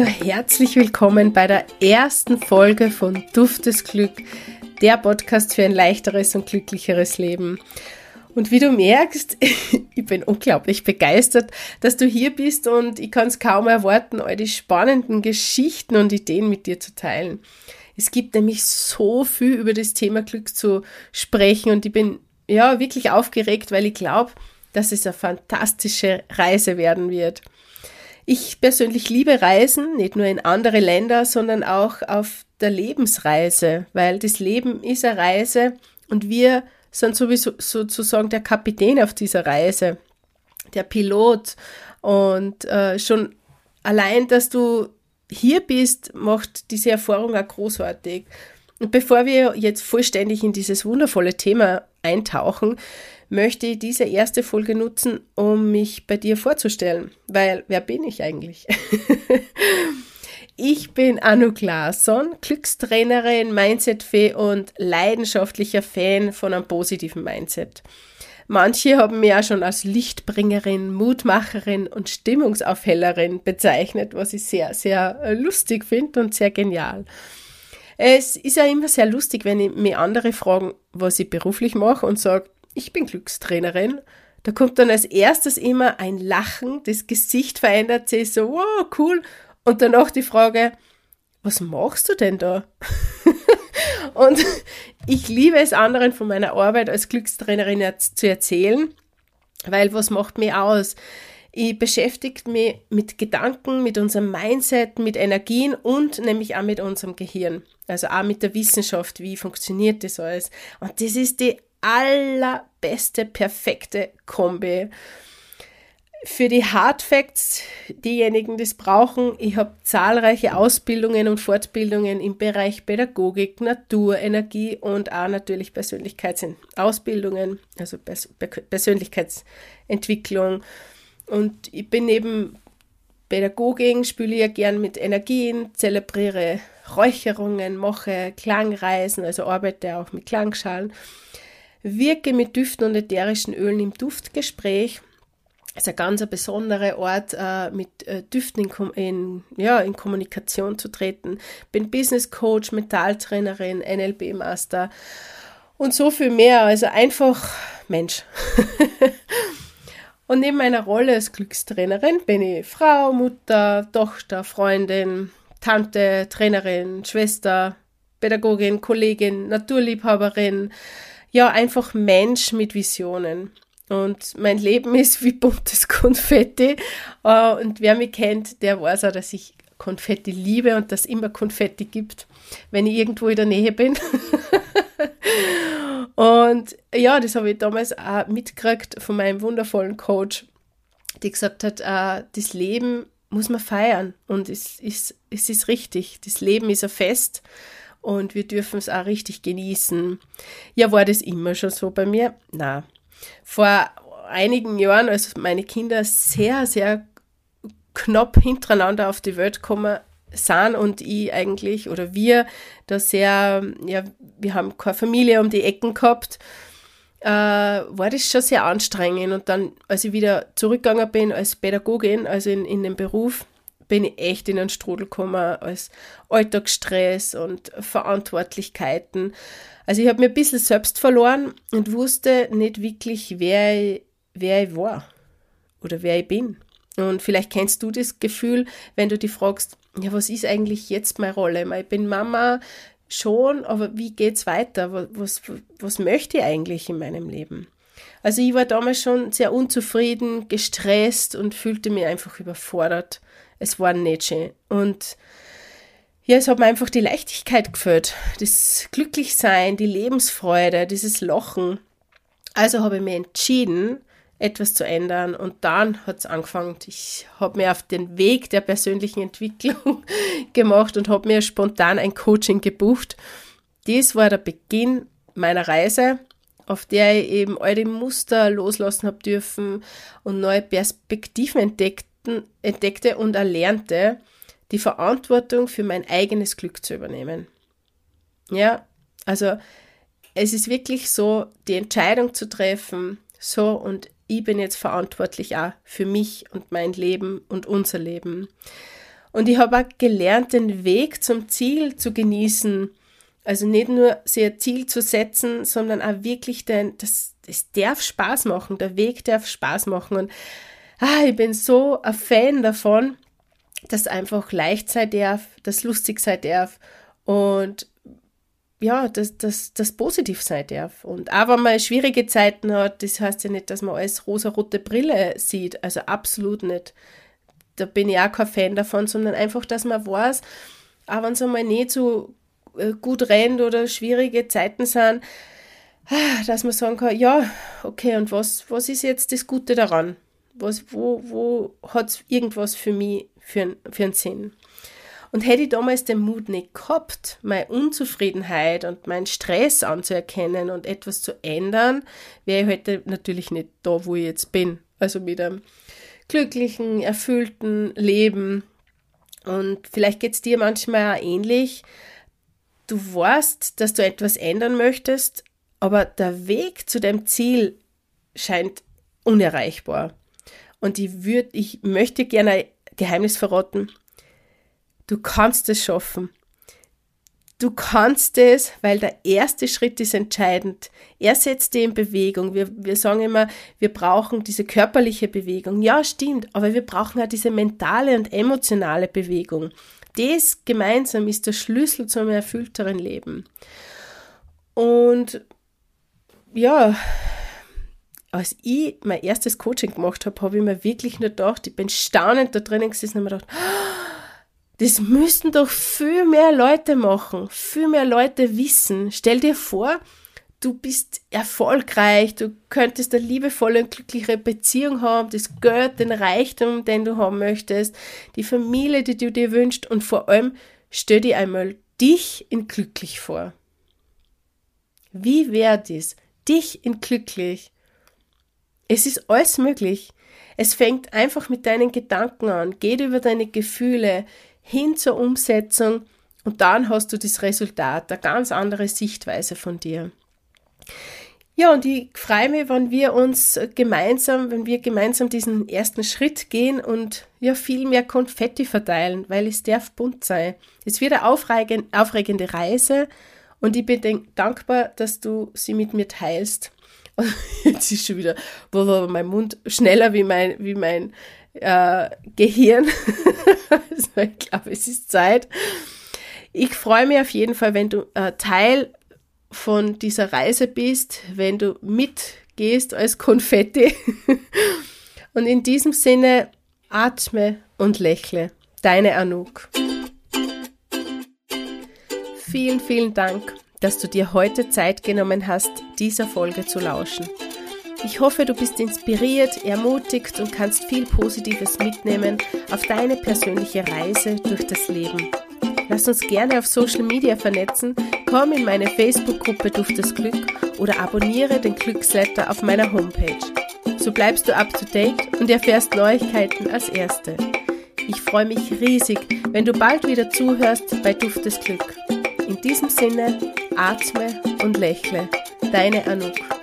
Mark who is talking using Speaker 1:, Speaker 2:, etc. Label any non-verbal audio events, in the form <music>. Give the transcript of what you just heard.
Speaker 1: Ja, herzlich willkommen bei der ersten Folge von Duft des Glück, der Podcast für ein leichteres und glücklicheres Leben. Und wie du merkst, <laughs> ich bin unglaublich begeistert, dass du hier bist und ich kann es kaum erwarten, all die spannenden Geschichten und Ideen mit dir zu teilen. Es gibt nämlich so viel über das Thema Glück zu sprechen und ich bin ja wirklich aufgeregt, weil ich glaube, dass es eine fantastische Reise werden wird. Ich persönlich liebe Reisen, nicht nur in andere Länder, sondern auch auf der Lebensreise, weil das Leben ist eine Reise und wir sind sowieso sozusagen der Kapitän auf dieser Reise, der Pilot. Und äh, schon allein, dass du hier bist, macht diese Erfahrung auch großartig. Bevor wir jetzt vollständig in dieses wundervolle Thema eintauchen, möchte ich diese erste Folge nutzen, um mich bei dir vorzustellen. Weil, wer bin ich eigentlich? <laughs> ich bin Anu Glasson, Glückstrainerin, Mindset-Fee und leidenschaftlicher Fan von einem positiven Mindset. Manche haben mich auch schon als Lichtbringerin, Mutmacherin und Stimmungsaufhellerin bezeichnet, was ich sehr, sehr lustig finde und sehr genial. Es ist ja immer sehr lustig, wenn ich mir andere fragen, was ich beruflich mache und sage, ich bin Glückstrainerin. Da kommt dann als erstes immer ein Lachen, das Gesicht verändert sich so, wow, cool. Und danach die Frage, was machst du denn da? <laughs> und ich liebe es, anderen von meiner Arbeit als Glückstrainerin zu erzählen, weil was macht mich aus? Ich beschäftige mich mit Gedanken, mit unserem Mindset, mit Energien und nämlich auch mit unserem Gehirn. Also auch mit der Wissenschaft, wie funktioniert das alles. Und das ist die allerbeste, perfekte Kombi. Für die Hard Facts, diejenigen, die es brauchen, ich habe zahlreiche Ausbildungen und Fortbildungen im Bereich Pädagogik, Natur, Energie und auch natürlich Persönlichkeitsausbildungen, also Pers Persönlichkeitsentwicklung. Und ich bin eben Pädagogin, spiele ja gern mit Energien, zelebriere Räucherungen, mache Klangreisen, also arbeite auch mit Klangschalen Wirke mit Düften und ätherischen Ölen im Duftgespräch. Ist ein ganz besonderer Ort, äh, mit äh, Düften in, in, ja, in Kommunikation zu treten. Bin Business Coach, Metalltrainerin, NLP Master und so viel mehr. Also einfach Mensch. <laughs> und neben meiner Rolle als Glückstrainerin bin ich Frau, Mutter, Tochter, Freundin, Tante, Trainerin, Schwester, Pädagogin, Kollegin, Naturliebhaberin, ja, einfach Mensch mit Visionen. Und mein Leben ist wie buntes Konfetti. Äh, und wer mich kennt, der weiß auch, dass ich Konfetti liebe und dass immer Konfetti gibt, wenn ich irgendwo in der Nähe bin. <laughs> und ja, das habe ich damals auch mitgekriegt von meinem wundervollen Coach, die gesagt hat, äh, das Leben muss man feiern und es ist, es ist richtig. Das Leben ist ein Fest und wir dürfen es auch richtig genießen. Ja, war das immer schon so bei mir? Na, vor einigen Jahren, als meine Kinder sehr, sehr knapp hintereinander auf die Welt kommen sind und ich eigentlich oder wir da sehr, ja, wir haben keine Familie um die Ecken gehabt, äh, war das schon sehr anstrengend. Und dann, als ich wieder zurückgegangen bin als Pädagogin, also in, in den Beruf, bin ich echt in einen Strudel gekommen als Alltagsstress und Verantwortlichkeiten. Also ich habe mir ein bisschen selbst verloren und wusste nicht wirklich, wer ich, wer ich war oder wer ich bin. Und vielleicht kennst du das Gefühl, wenn du dich fragst, ja, was ist eigentlich jetzt meine Rolle? Ich bin Mama schon, aber wie geht's weiter? Was, was, was möchte ich eigentlich in meinem Leben? Also ich war damals schon sehr unzufrieden, gestresst und fühlte mich einfach überfordert es war nicht schön. Und ja, es hat mir einfach die Leichtigkeit gefällt, das Glücklichsein, die Lebensfreude, dieses Lachen. Also habe ich mir entschieden, etwas zu ändern und dann hat es angefangen. Ich habe mir auf den Weg der persönlichen Entwicklung <laughs> gemacht und habe mir spontan ein Coaching gebucht. Dies war der Beginn meiner Reise, auf der ich eben all die Muster loslassen habe dürfen und neue Perspektiven entdeckt entdeckte und erlernte, die Verantwortung für mein eigenes Glück zu übernehmen. Ja, also es ist wirklich so, die Entscheidung zu treffen, so und ich bin jetzt verantwortlich auch für mich und mein Leben und unser Leben. Und ich habe auch gelernt, den Weg zum Ziel zu genießen. Also nicht nur sehr Ziel zu setzen, sondern auch wirklich den, das, das darf Spaß machen. Der Weg darf Spaß machen. Und ah, ich bin so ein Fan davon, dass einfach leicht sein darf, das lustig sein darf und ja, das, das, das positiv sein darf. Und auch wenn man schwierige Zeiten hat, das heißt ja nicht, dass man alles rosa-rote Brille sieht. Also absolut nicht. Da bin ich auch kein Fan davon, sondern einfach, dass man weiß, auch wenn es einmal nicht so äh, gut rennt oder schwierige Zeiten sind, ah, dass man sagen kann, ja, okay, und was, was ist jetzt das Gute daran? Was, wo wo hat es irgendwas für mich für, für einen Sinn? Und hätte ich damals den Mut nicht gehabt, meine Unzufriedenheit und meinen Stress anzuerkennen und etwas zu ändern, wäre ich heute natürlich nicht da, wo ich jetzt bin. Also mit einem glücklichen, erfüllten Leben. Und vielleicht geht es dir manchmal auch ähnlich. Du weißt, dass du etwas ändern möchtest, aber der Weg zu dem Ziel scheint unerreichbar. Und ich würde, ich möchte gerne ein Geheimnis verraten. Du kannst es schaffen. Du kannst es, weil der erste Schritt ist entscheidend. Er setzt dich in Bewegung. Wir, wir sagen immer, wir brauchen diese körperliche Bewegung. Ja, stimmt, aber wir brauchen auch diese mentale und emotionale Bewegung. Das gemeinsam ist der Schlüssel zu einem erfüllteren Leben. Und ja, als ich mein erstes Coaching gemacht habe, habe ich mir wirklich nur gedacht, ich bin staunend da drinnen gesessen und mir gedacht, das müssten doch viel mehr Leute machen, viel mehr Leute wissen. Stell dir vor, du bist erfolgreich, du könntest eine liebevolle und glückliche Beziehung haben, das Geld, den Reichtum, den du haben möchtest, die Familie, die du dir wünschst und vor allem stell dir einmal dich in glücklich vor. Wie wäre das? Dich in glücklich. Es ist alles möglich. Es fängt einfach mit deinen Gedanken an, geht über deine Gefühle, hin zur Umsetzung und dann hast du das Resultat, eine ganz andere Sichtweise von dir. Ja, und ich freue mich, wenn wir uns gemeinsam, wenn wir gemeinsam diesen ersten Schritt gehen und ja viel mehr Konfetti verteilen, weil es darf bunt sein. Es wird eine aufregende Reise und ich bin dankbar, dass du sie mit mir teilst. <laughs> jetzt ist schon wieder mein Mund schneller wie mein, wie mein äh, Gehirn. <laughs> also ich glaube, es ist Zeit. Ich freue mich auf jeden Fall, wenn du äh, Teil von dieser Reise bist, wenn du mitgehst als Konfetti. <laughs> und in diesem Sinne atme und lächle. Deine Anouk. Vielen, vielen Dank, dass du dir heute Zeit genommen hast, dieser Folge zu lauschen. Ich hoffe, du bist inspiriert, ermutigt und kannst viel Positives mitnehmen auf deine persönliche Reise durch das Leben. Lass uns gerne auf Social Media vernetzen, komm in meine Facebook-Gruppe Duft des Glück oder abonniere den Glücksletter auf meiner Homepage. So bleibst du up to date und erfährst Neuigkeiten als Erste. Ich freue mich riesig, wenn du bald wieder zuhörst bei Duft des Glück. In diesem Sinne, atme und lächle. Deine Anouk.